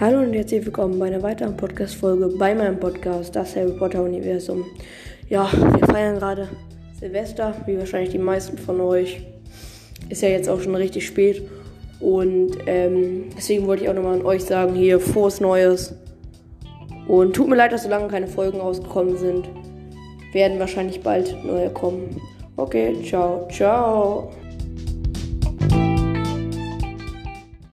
Hallo und herzlich willkommen bei einer weiteren Podcast-Folge bei meinem Podcast, das Harry Potter Universum. Ja, wir feiern gerade Silvester, wie wahrscheinlich die meisten von euch. Ist ja jetzt auch schon richtig spät. Und ähm, deswegen wollte ich auch nochmal an euch sagen, hier, frohes Neues. Und tut mir leid, dass so lange keine Folgen rausgekommen sind. Werden wahrscheinlich bald neue kommen. Okay, ciao, ciao.